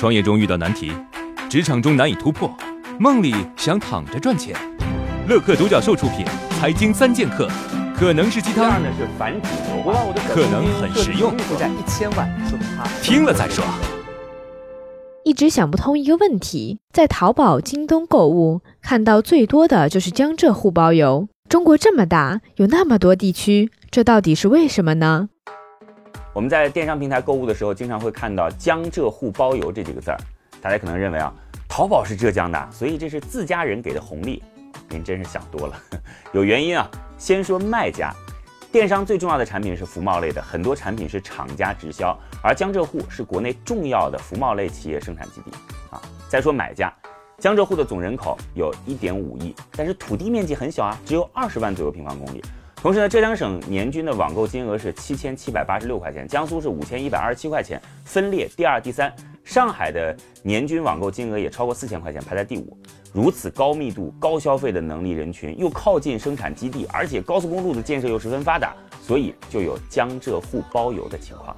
创业中遇到难题，职场中难以突破，梦里想躺着赚钱。乐客独角兽出品，《财经三剑客》可能是鸡汤，呢是繁殖我让我的可能很实用负债一千万，听了再说。一直想不通一个问题：在淘宝、京东购物，看到最多的就是江浙沪包邮。中国这么大，有那么多地区，这到底是为什么呢？我们在电商平台购物的时候，经常会看到“江浙沪包邮”这几个字儿。大家可能认为啊，淘宝是浙江的，所以这是自家人给的红利。您真是想多了，有原因啊。先说卖家，电商最重要的产品是服贸类的，很多产品是厂家直销，而江浙沪是国内重要的服贸类企业生产基地啊。再说买家，江浙沪的总人口有一点五亿，但是土地面积很小啊，只有二十万左右平方公里。同时呢，浙江省年均的网购金额是七千七百八十六块钱，江苏是五千一百二十七块钱，分列第二、第三。上海的年均网购金额也超过四千块钱，排在第五。如此高密度、高消费的能力人群，又靠近生产基地，而且高速公路的建设又十分发达，所以就有江浙沪包邮的情况了。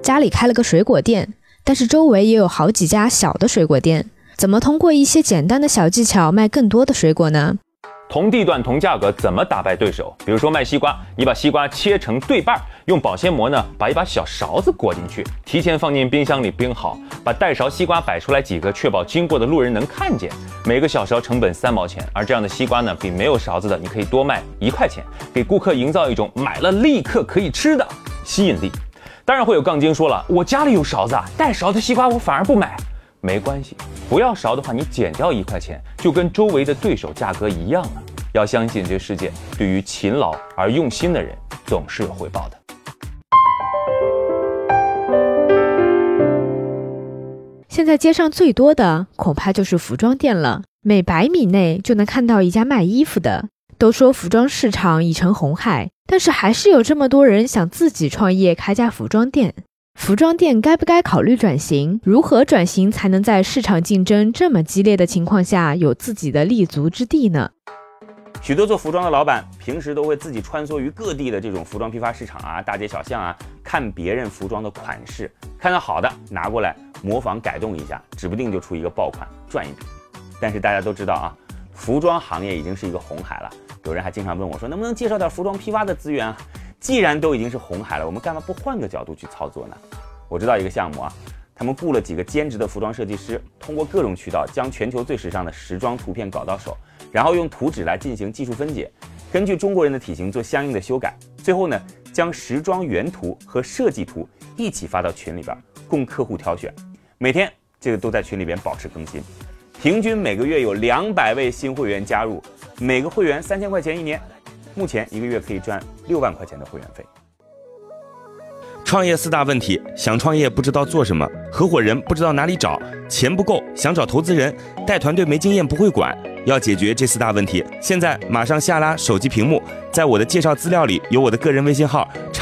家里开了个水果店，但是周围也有好几家小的水果店。怎么通过一些简单的小技巧卖更多的水果呢？同地段同价格怎么打败对手？比如说卖西瓜，你把西瓜切成对半，用保鲜膜呢把一把小勺子裹进去，提前放进冰箱里冰好，把带勺西瓜摆出来几个，确保经过的路人能看见。每个小勺成本三毛钱，而这样的西瓜呢，比没有勺子的你可以多卖一块钱，给顾客营造一种买了立刻可以吃的吸引力。当然会有杠精说了，我家里有勺子，带勺的西瓜我反而不买。没关系，不要勺的话，你减掉一块钱，就跟周围的对手价格一样了。要相信这世界对于勤劳而用心的人总是有回报的。现在街上最多的恐怕就是服装店了，每百米内就能看到一家卖衣服的。都说服装市场已成红海，但是还是有这么多人想自己创业开家服装店。服装店该不该考虑转型？如何转型才能在市场竞争这么激烈的情况下有自己的立足之地呢？许多做服装的老板平时都会自己穿梭于各地的这种服装批发市场啊、大街小巷啊，看别人服装的款式，看到好的拿过来模仿改动一下，指不定就出一个爆款赚一笔。但是大家都知道啊，服装行业已经是一个红海了。有人还经常问我说，能不能介绍点服装批发的资源啊？既然都已经是红海了，我们干嘛不换个角度去操作呢？我知道一个项目啊，他们雇了几个兼职的服装设计师，通过各种渠道将全球最时尚的时装图片搞到手，然后用图纸来进行技术分解，根据中国人的体型做相应的修改，最后呢，将时装原图和设计图一起发到群里边，供客户挑选。每天这个都在群里边保持更新，平均每个月有两百位新会员加入，每个会员三千块钱一年。目前一个月可以赚六万块钱的会员费。创业四大问题：想创业不知道做什么，合伙人不知道哪里找，钱不够想找投资人，带团队没经验不会管。要解决这四大问题，现在马上下拉手机屏幕，在我的介绍资料里有我的个人微信号，